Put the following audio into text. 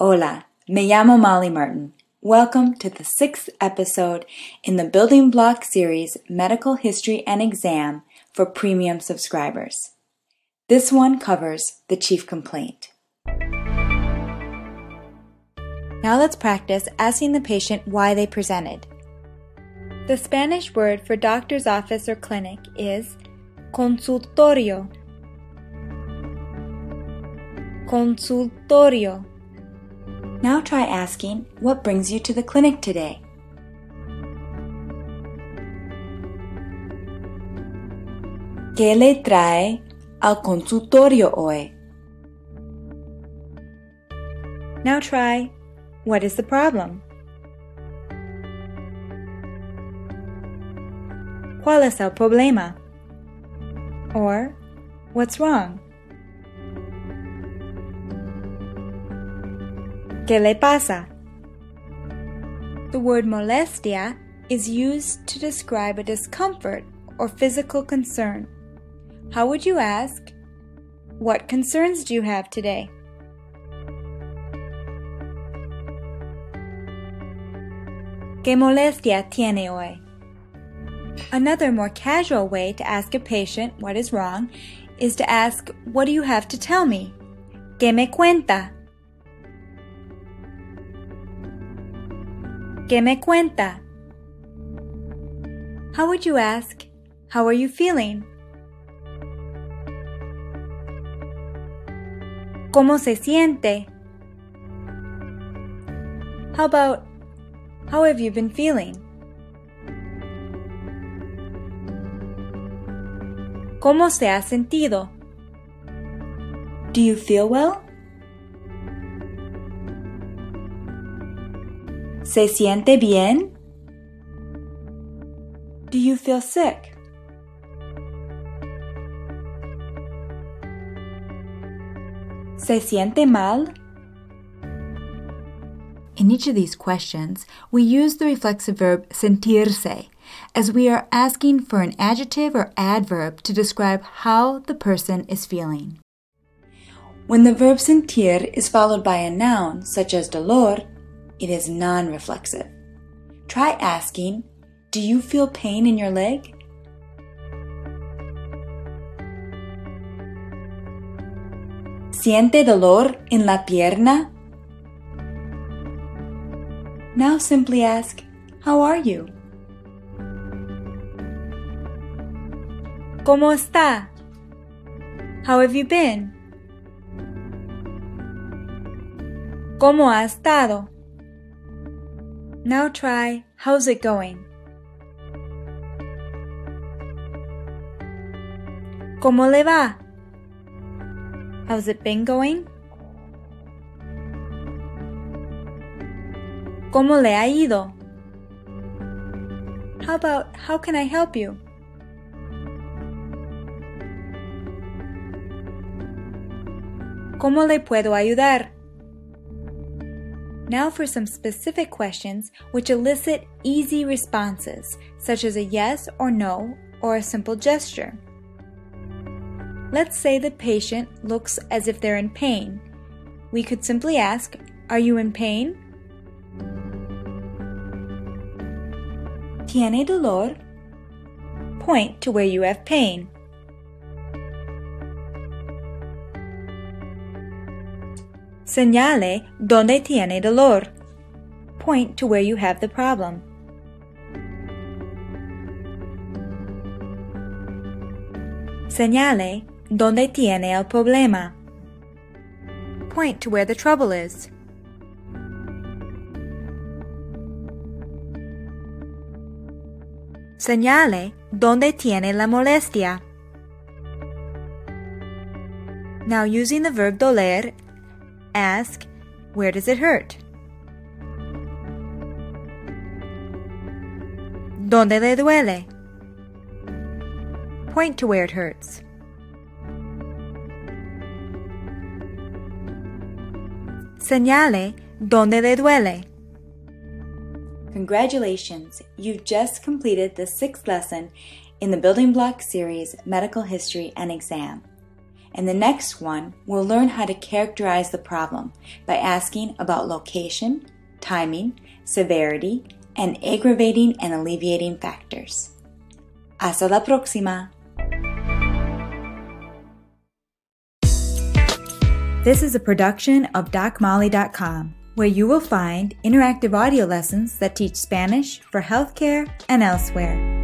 Hola, me llamo Molly Martin. Welcome to the sixth episode in the Building Block series Medical History and Exam for premium subscribers. This one covers the chief complaint. Now let's practice asking the patient why they presented. The Spanish word for doctor's office or clinic is consultorio. Consultorio. Now try asking, what brings you to the clinic today? ¿Qué le trae al consultorio hoy? Now try, what is the problem? ¿Cuál es el problema? Or, what's wrong? ¿Qué le pasa? The word molestia is used to describe a discomfort or physical concern. How would you ask, What concerns do you have today? ¿Qué molestia tiene hoy? Another more casual way to ask a patient what is wrong is to ask, What do you have to tell me? ¿Qué me cuenta? ¿Qué me cuenta? How would you ask, How are you feeling? ¿Cómo se siente? How about, How have you been feeling? ¿Cómo se ha sentido? Do you feel well? ¿Se siente bien? Do you feel sick? ¿Se siente mal? In each of these questions, we use the reflexive verb sentirse, as we are asking for an adjective or adverb to describe how the person is feeling. When the verb sentir is followed by a noun, such as dolor, it is non reflexive. Try asking, Do you feel pain in your leg? ¿Siente dolor en la pierna? Now simply ask, How are you? ¿Cómo está? How have you been? ¿Cómo ha estado? Now try, how's it going? ¿Cómo le va? How's it been going? ¿Cómo le ha ido? How about, how can I help you? ¿Cómo le puedo ayudar? Now for some specific questions which elicit easy responses, such as a yes or no or a simple gesture. Let's say the patient looks as if they're in pain. We could simply ask, Are you in pain? ¿Tiene dolor? Point to where you have pain. Señale donde tiene dolor. Point to where you have the problem. Señale donde tiene el problema. Point to where the trouble is. Señale donde tiene la molestia. Now using the verb doler Ask, where does it hurt? ¿Dónde le duele? Point to where it hurts. Señale dónde le duele. Congratulations! You've just completed the sixth lesson in the Building Block series Medical History and Exam. In the next one, we'll learn how to characterize the problem by asking about location, timing, severity, and aggravating and alleviating factors. Hasta la próxima! This is a production of DocMolly.com, where you will find interactive audio lessons that teach Spanish for healthcare and elsewhere.